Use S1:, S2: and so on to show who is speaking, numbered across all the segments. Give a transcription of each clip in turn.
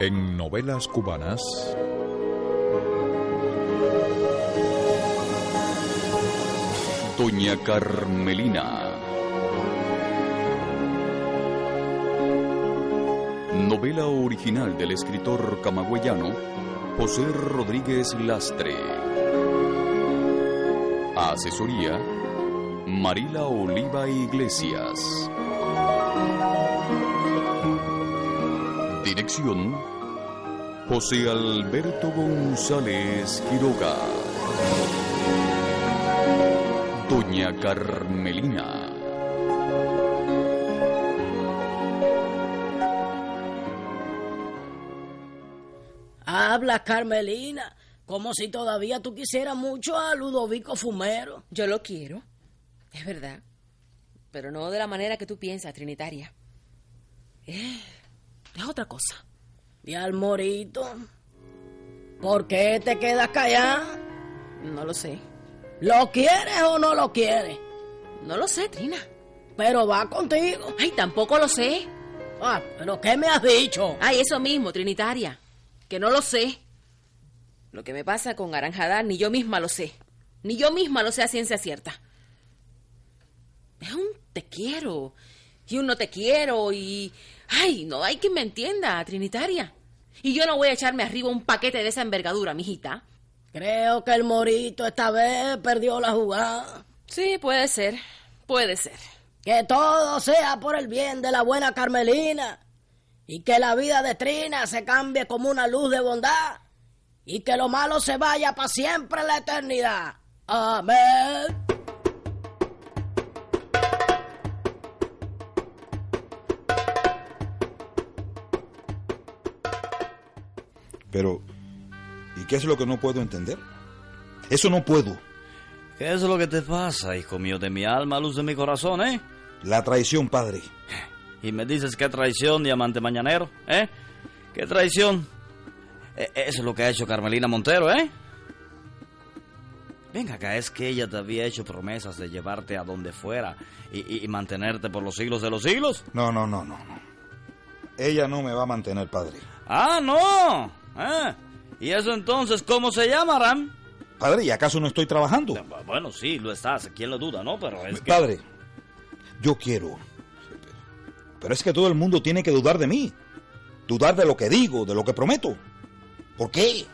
S1: En novelas cubanas. Doña Carmelina. Novela original del escritor camagüeyano José Rodríguez Lastre. Asesoría Marila Oliva Iglesias. Dirección José Alberto González Quiroga. Doña Carmelina.
S2: Habla, Carmelina, como si todavía tú quisieras mucho a Ludovico Fumero.
S3: Yo lo quiero, es verdad, pero no de la manera que tú piensas, Trinitaria. Eh, es otra cosa.
S2: Y al morito, ¿por qué te quedas callada?
S3: No lo sé.
S2: ¿Lo quieres o no lo quieres?
S3: No lo sé, Trina.
S2: Pero va contigo.
S3: Ay, tampoco lo sé.
S2: Ah, pero ¿qué me has dicho?
S3: Ay, eso mismo, Trinitaria. Que no lo sé. Lo que me pasa con Aranjadar ni yo misma lo sé. Ni yo misma lo sé a ciencia cierta. Es un te quiero. Y un no te quiero. Y. Ay, no hay quien me entienda, Trinitaria. Y yo no voy a echarme arriba un paquete de esa envergadura, mijita.
S2: Creo que el morito esta vez perdió la jugada.
S3: Sí, puede ser. Puede ser.
S2: Que todo sea por el bien de la buena Carmelina. Y que la vida de Trina se cambie como una luz de bondad. Y que lo malo se vaya para siempre en la eternidad. Amén.
S4: Pero, ¿y qué es lo que no puedo entender? Eso no puedo.
S5: ¿Qué es lo que te pasa, hijo mío de mi alma, luz de mi corazón, eh?
S4: La traición, padre.
S5: Y me dices qué traición, diamante mañanero, ¿eh? ¿Qué traición? E- Eso es lo que ha hecho Carmelina Montero, ¿eh? Venga acá, es que ella te había hecho promesas de llevarte a donde fuera y, y- mantenerte por los siglos de los siglos.
S4: No, no, no, no, no. Ella no me va a mantener, padre.
S5: ¡Ah, no! ¿Eh? ¿Y eso entonces cómo se llama, Ram?
S4: Padre, ¿y acaso no estoy trabajando?
S5: Bueno, sí, lo estás, ¿quién lo duda, no? Pero es que...
S4: Padre, yo quiero. Pero es que todo el mundo tiene que dudar de mí. Dudar de lo que digo, de lo que prometo. ¿Por qué?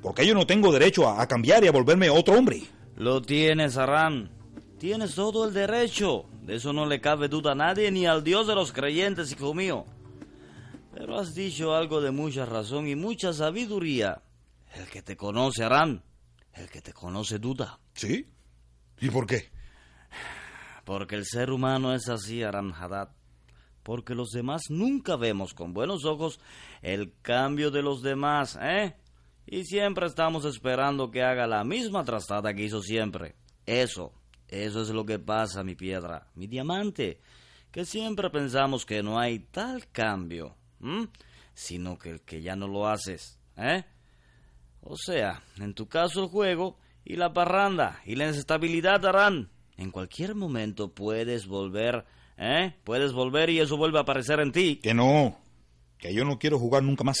S4: Porque yo no tengo derecho a, a cambiar y a volverme otro hombre.
S5: Lo tienes, Aram. Tienes todo el derecho. De eso no le cabe duda a nadie ni al Dios de los creyentes, hijo mío. Pero has dicho algo de mucha razón y mucha sabiduría. El que te conoce, Aram. El que te conoce duda.
S4: ¿Sí? ¿Y por qué?
S5: Porque el ser humano es así, Aram Haddad. Porque los demás nunca vemos con buenos ojos el cambio de los demás, ¿eh? Y siempre estamos esperando que haga la misma trastada que hizo siempre. Eso, eso es lo que pasa, mi piedra, mi diamante. Que siempre pensamos que no hay tal cambio, ¿m? sino que el que ya no lo haces, ¿eh? O sea, en tu caso el juego y la parranda y la inestabilidad harán. En cualquier momento puedes volver, ¿eh? Puedes volver y eso vuelve a aparecer en ti.
S4: Que no. Que yo no quiero jugar nunca más.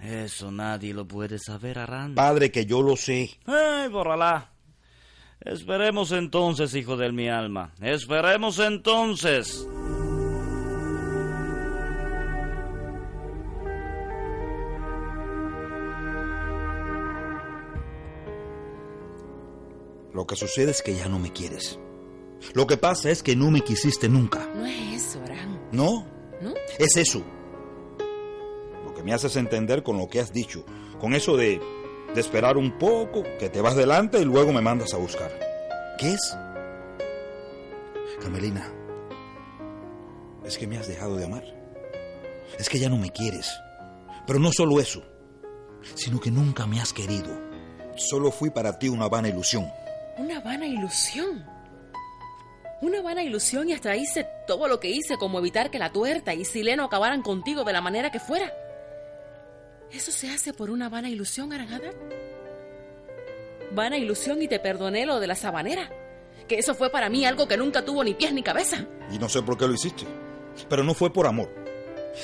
S5: Eso nadie lo puede saber, Arán.
S4: Padre, que yo lo sé.
S5: ¡Ay, borralá! Esperemos entonces, hijo de mi alma. Esperemos entonces.
S4: Lo que sucede es que ya no me quieres. Lo que pasa es que no me quisiste nunca.
S3: No es eso.
S4: ¿No?
S3: ¿No?
S4: Es eso. Lo que me haces entender con lo que has dicho. Con eso de de esperar un poco, que te vas delante y luego me mandas a buscar. ¿Qué es? Carmelina, es que me has dejado de amar. Es que ya no me quieres. Pero no solo eso, sino que nunca me has querido. Solo fui para ti una vana ilusión.
S3: Una vana ilusión. Una vana ilusión y hasta hice todo lo que hice como evitar que la tuerta y Sileno acabaran contigo de la manera que fuera. ¿Eso se hace por una vana ilusión, Aranjada? Vana ilusión y te perdoné lo de la sabanera. Que eso fue para mí algo que nunca tuvo ni pies ni cabeza.
S4: Y no sé por qué lo hiciste. Pero no fue por amor.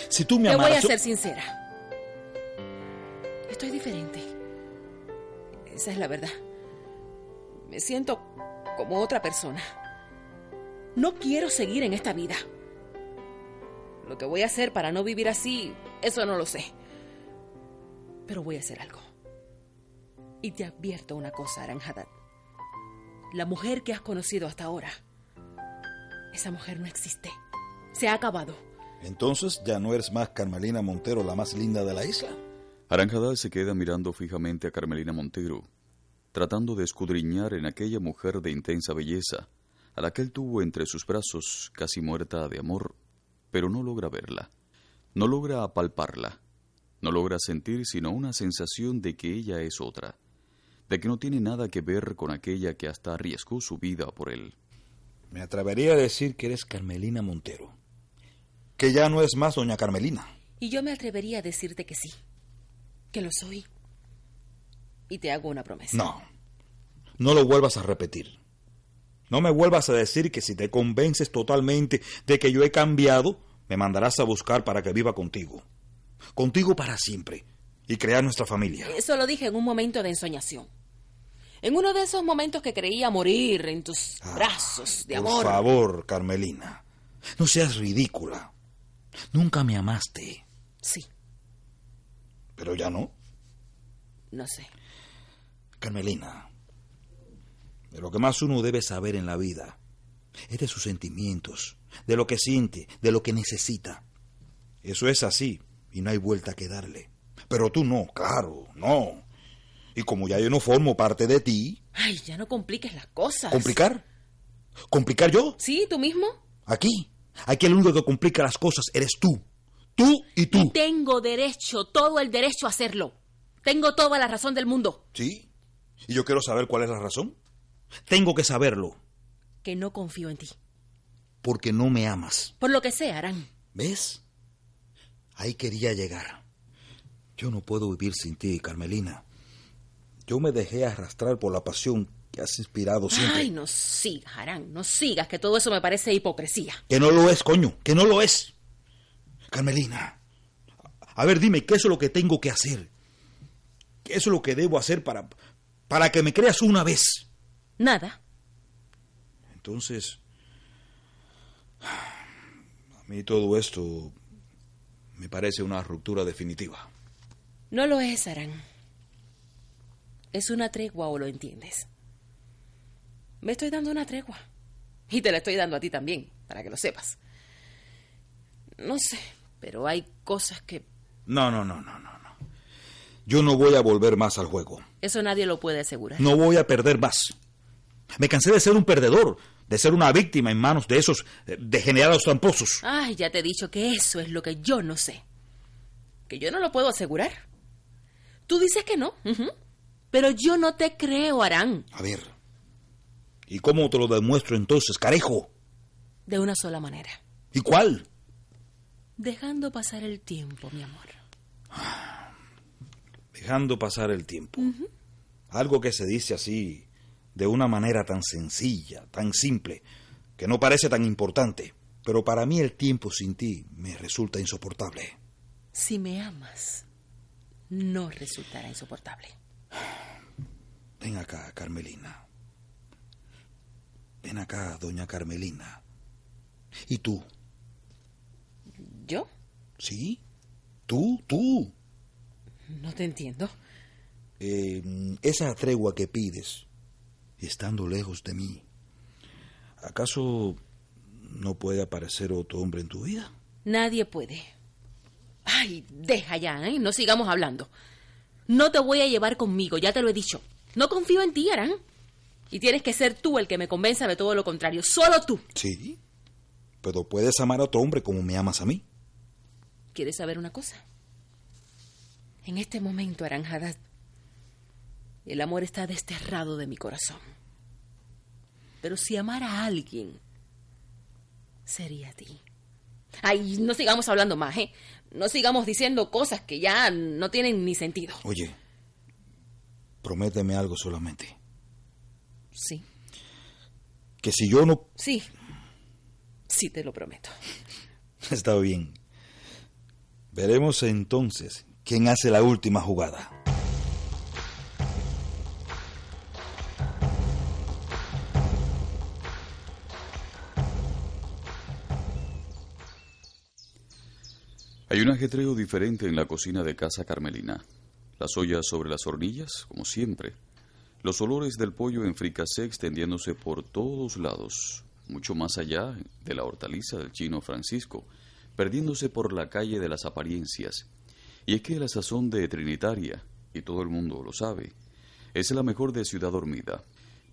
S4: Si tú me
S3: Te
S4: amaras...
S3: voy a
S4: yo-
S3: ser sincera. Estoy diferente. Esa es la verdad. Me siento como otra persona. No quiero seguir en esta vida. Lo que voy a hacer para no vivir así, eso no lo sé. Pero voy a hacer algo. Y te advierto una cosa, Aranjadat. La mujer que has conocido hasta ahora, esa mujer no existe. Se ha acabado.
S4: Entonces ya no eres más Carmelina Montero, la más linda de la isla.
S1: Aranjadal se queda mirando fijamente a Carmelina Montero, tratando de escudriñar en aquella mujer de intensa belleza, a la que él tuvo entre sus brazos, casi muerta de amor, pero no logra verla, no logra apalparla, no logra sentir sino una sensación de que ella es otra, de que no tiene nada que ver con aquella que hasta arriesgó su vida por él.
S4: Me atrevería a decir que eres Carmelina Montero. Que ya no es más doña Carmelina.
S3: Y yo me atrevería a decirte que sí, que lo soy. Y te hago una promesa.
S4: No. No lo vuelvas a repetir. No me vuelvas a decir que si te convences totalmente de que yo he cambiado, me mandarás a buscar para que viva contigo. Contigo para siempre. Y crear nuestra familia.
S3: Eso lo dije en un momento de ensoñación. En uno de esos momentos que creía morir en tus brazos de
S4: Ah, Por
S3: amor.
S4: favor, Carmelina. No seas ridícula. Nunca me amaste.
S3: Sí,
S4: Pero ya no.
S3: no sé.
S4: Carmelina, de lo que más uno debe saber en la vida es de sus sentimientos, de lo que siente, de lo que necesita. Eso es así y no hay vuelta que darle. Pero tú no, claro, no. Y como ya yo no formo parte de ti,
S3: Ay, ya no compliques las cosas.
S4: ¿complicar? ¿Complicar yo?
S3: ¿Sí, tú mismo?
S4: Aquí. Aquí el único que complica las cosas eres tú. Tú y tú.
S3: Y tengo derecho, todo el derecho a hacerlo. Tengo toda la razón del mundo.
S4: ¿Sí? Y yo quiero saber cuál es la razón. Tengo que saberlo,
S3: Que no confío en ti.
S4: porque no me amas.
S3: Por lo que sea, Arán.
S4: ¿Ves? Ahí quería llegar. Yo no puedo vivir sin ti, Carmelina. Yo me dejé arrastrar por la pasión que has inspirado siempre.
S3: Ay, no sigas, Arán. No sigas, que todo eso me parece hipocresía.
S4: Que no lo es, coño, que no lo es. Carmelina, a ver, dime, ¿qué es lo que tengo que hacer? ¿Qué es lo que debo hacer para, para que me creas una vez?
S3: Nada.
S4: Entonces, a mí todo esto me parece una ruptura definitiva.
S3: No lo es, Arán. Es una tregua o lo entiendes. Me estoy dando una tregua. Y te la estoy dando a ti también, para que lo sepas. No sé, pero hay cosas que...
S4: No, no, no, no, no, no. Yo no voy a volver más al juego.
S3: Eso nadie lo puede asegurar.
S4: No voy a perder más. Me cansé de ser un perdedor, de ser una víctima en manos de esos eh, degenerados tramposos.
S3: Ay, ya te he dicho que eso es lo que yo no sé. Que yo no lo puedo asegurar. Tú dices que no. Pero yo no te creo, Arán.
S4: A ver. ¿Y cómo te lo demuestro entonces, carejo?
S3: De una sola manera.
S4: ¿Y cuál?
S3: Dejando pasar el tiempo, mi amor.
S4: Dejando pasar el tiempo. Algo que se dice así, de una manera tan sencilla, tan simple, que no parece tan importante. Pero para mí el tiempo sin ti me resulta insoportable.
S3: Si me amas, no resultará insoportable.
S4: Ven acá, Carmelina. Ven acá, doña Carmelina. ¿Y tú?
S3: ¿Yo?
S4: ¿Sí? ¿Tú? ¿Tú?
S3: No te entiendo.
S4: Eh, esa tregua que pides, estando lejos de mí, ¿acaso no puede aparecer otro hombre en tu vida?
S3: Nadie puede. Ay, deja ya, ¿eh? No sigamos hablando. No te voy a llevar conmigo, ya te lo he dicho. No confío en ti, Arán. Y tienes que ser tú el que me convenza de todo lo contrario. Solo tú.
S4: Sí, pero puedes amar a otro hombre como me amas a mí.
S3: ¿Quieres saber una cosa? En este momento, Aranjada, el amor está desterrado de mi corazón. Pero si amara a alguien, sería a ti. Ay, no sigamos hablando más, ¿eh? No sigamos diciendo cosas que ya no tienen ni sentido.
S4: Oye, prométeme algo solamente.
S3: Sí.
S4: Que si yo no...
S3: Sí. Sí, te lo prometo.
S4: Está bien. Veremos entonces quién hace la última jugada.
S1: Hay un ajetreo diferente en la cocina de Casa Carmelina. Las ollas sobre las hornillas, como siempre. Los olores del pollo en fricasé extendiéndose por todos lados, mucho más allá de la hortaliza del chino Francisco, perdiéndose por la calle de las apariencias. Y es que la sazón de Trinitaria, y todo el mundo lo sabe, es la mejor de Ciudad Dormida.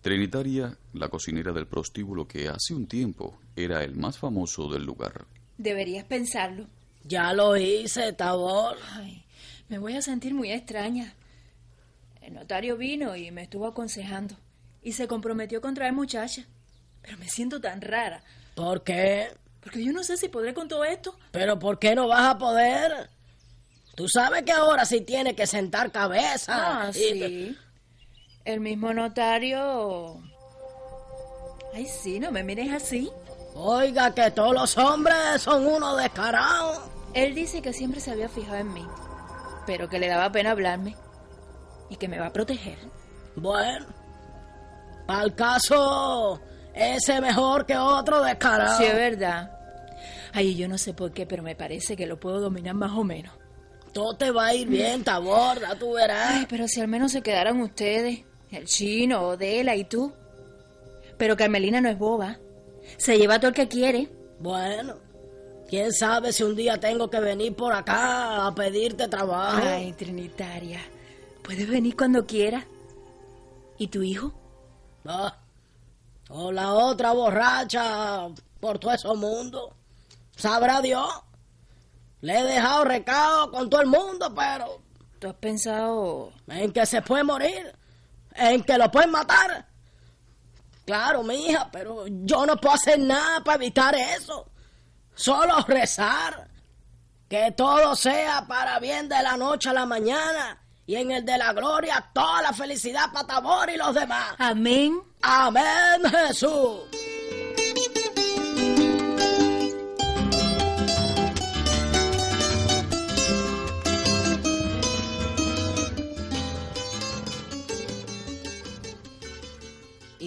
S1: Trinitaria, la cocinera del prostíbulo que hace un tiempo era el más famoso del lugar.
S6: Deberías pensarlo.
S2: Ya lo hice, Tabor.
S6: Ay, me voy a sentir muy extraña. El notario vino y me estuvo aconsejando. Y se comprometió con traer muchacha. Pero me siento tan rara.
S2: ¿Por qué?
S6: Porque yo no sé si podré con todo esto.
S2: ¿Pero por qué no vas a poder? Tú sabes que ahora sí tiene que sentar cabeza.
S6: Ah,
S2: Y-
S6: sí. El mismo notario. Ay, sí, no me mires así.
S2: Oiga, que todos los hombres son unos descarados.
S6: Él dice que siempre se había fijado en mí, pero que le daba pena hablarme y que me va a proteger.
S2: Bueno, al caso, ese mejor que otro descarado.
S6: Sí, es verdad. Ay, yo no sé por qué, pero me parece que lo puedo dominar más o menos.
S2: Todo te va a ir bien, Tabor, ya tú verás.
S6: Ay, pero si al menos se quedaran ustedes, el chino, Odela y tú. Pero Carmelina no es boba. Se lleva todo el que quiere.
S2: Bueno, quién sabe si un día tengo que venir por acá a pedirte trabajo.
S6: Ay, Trinitaria, puedes venir cuando quieras. ¿Y tu hijo?
S2: Ah, o la otra borracha por todo ese mundo. Sabrá Dios. Le he dejado recado con todo el mundo, pero
S6: ¿Tú has pensado
S2: en que se puede morir, en que lo pueden matar. Claro, mija, pero yo no puedo hacer nada para evitar eso. Solo rezar. Que todo sea para bien de la noche a la mañana. Y en el de la gloria, toda la felicidad para Tabor y los demás.
S6: amén?
S2: Amén, Jesús.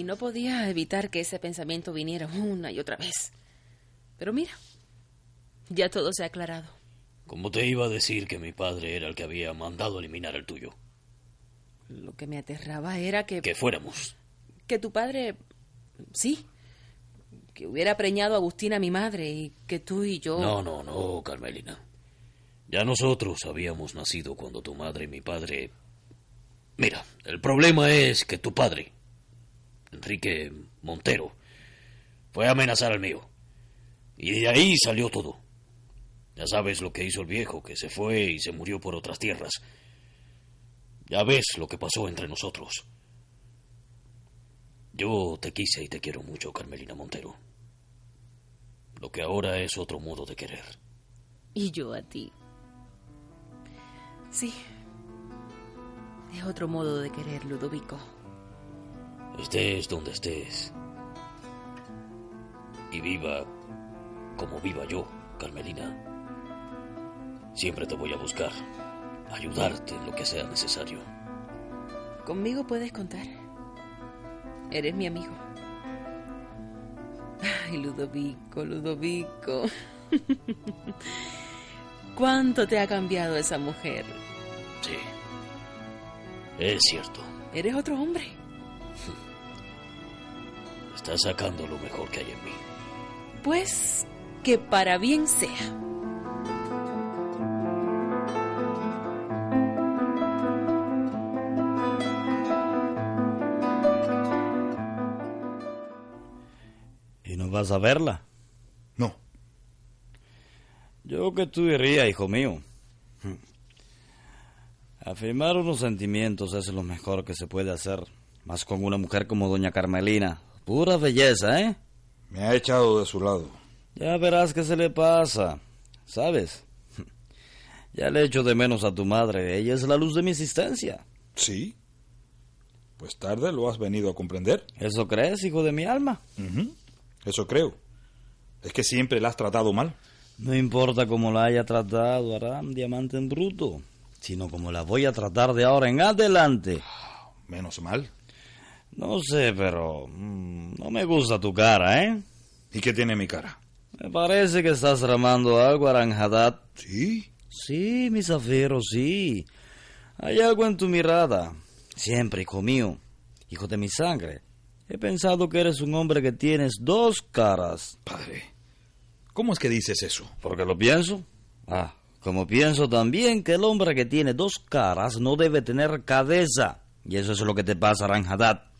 S3: No podía evitar que ese pensamiento viniera una y otra vez. Pero mira, ya todo se ha aclarado.
S7: Como te iba a decir que mi padre era el que había mandado eliminar el tuyo.
S3: Lo que me aterraba era que,
S7: Que fuéramos.
S3: que tu padre, sí, que hubiera preñado a Agustina, mi madre, y que tú y yo...
S7: No, no, no, Carmelina. Ya nosotros habíamos nacido cuando tu madre y mi padre... Mira, el problema es que tu padre, Enrique Montero, fue a amenazar al mío. Y de ahí salió todo. Ya sabes lo que hizo el viejo, que se fue y se murió por otras tierras. Ya ves lo que pasó entre nosotros. Yo te quise y te quiero mucho, Carmelina Montero. Lo que ahora es otro modo de querer.
S3: Y yo a ti. Sí. Es otro modo de querer, Ludovico.
S7: Estés donde estés. Y viva como viva yo, Carmelina. Siempre te voy a buscar. Ayudarte en lo que sea necesario.
S3: Conmigo puedes contar. Eres mi amigo. Ay, Ludovico, Ludovico. ¿Cuánto te ha cambiado esa mujer?
S7: Sí. Es cierto.
S3: Eres otro hombre.
S7: Está sacando lo mejor que hay en mí.
S3: Pues que para bien sea.
S5: ¿Y no vas a verla?
S4: No.
S5: Yo que tú diría, hijo mío. Afirmar unos sentimientos es lo mejor que se puede hacer más con una mujer como doña Carmelina. Pura belleza, ¿eh?
S4: Me ha echado de su lado.
S5: Ya verás qué se le pasa, ¿sabes? Ya le echo de menos a tu madre, ella es la luz de mi existencia.
S4: ¿Sí? Pues tarde lo has venido a comprender.
S5: ¿Eso crees, hijo de mi alma?
S4: Ujú, Eso creo. Es que siempre la has tratado mal.
S5: No importa cómo la haya tratado, Aram, diamante en bruto, sino como la voy a tratar de ahora en adelante.
S4: Menos mal.
S5: No sé, pero mm, no me gusta tu cara, ¿eh?
S4: ¿Y qué tiene mi cara?
S5: Me parece que estás tramando algo, Aranjadat.
S4: ¿Sí?
S5: Sí, mi zafiro, sí. Hay algo en tu mirada. Siempre, hijo mío, hijo de mi sangre. He pensado que eres un hombre que tienes dos caras.
S4: Padre, ¿cómo es que dices eso?
S5: ¿Por qué lo pienso? Ah, como pienso también que el hombre que tiene dos caras no debe tener cabeza. Y eso es lo que te pasa, Aranjadat.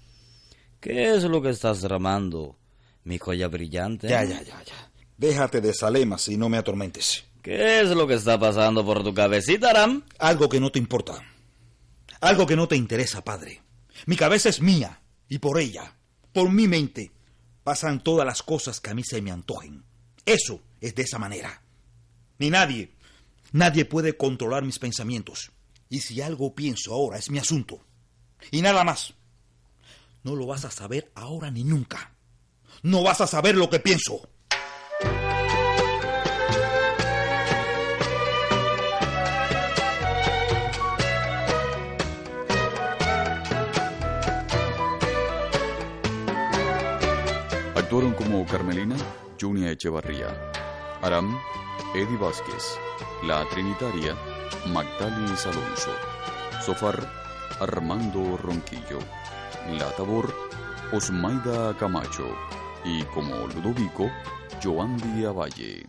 S5: ¿Qué es lo que estás tramando, mi joya brillante?
S4: Ya, ya, ya, ya. Déjate de salemas y no me atormentes.
S5: ¿Qué es lo que está pasando por tu cabecita, Aram?
S4: Algo que no te importa. Algo que no te interesa, padre. Mi cabeza es mía y por ella, por mi mente, pasan todas las cosas que a mí se me antojen. Eso es de esa manera. Ni nadie, nadie puede controlar mis pensamientos. Y si algo pienso ahora es mi asunto. Y nada más. No lo vas a saber ahora ni nunca. No vas a saber lo que pienso.
S1: Actuaron como Carmelina, Junia Echevarría, Aram, Eddie Vázquez, La Trinitaria, Magdalis Alonso, Sofar, Armando Ronquillo, La Tabor, Osmaida Camacho y como Ludovico, Joandy Avalle.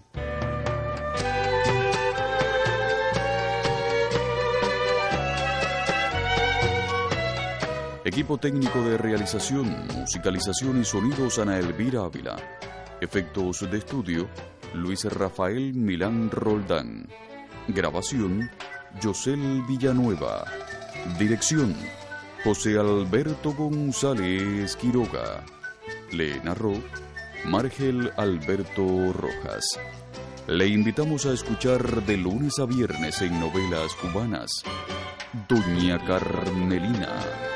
S1: Equipo técnico de realización, musicalización y sonidos Ana Elvira Ávila. Efectos de estudio, Luis Rafael Milán Roldán. Grabación, Yosel Villanueva. Dirección, José Alberto González Quiroga. Le narró Margel Alberto Rojas. Le invitamos a escuchar de lunes a viernes en novelas cubanas. Doña Carmelina.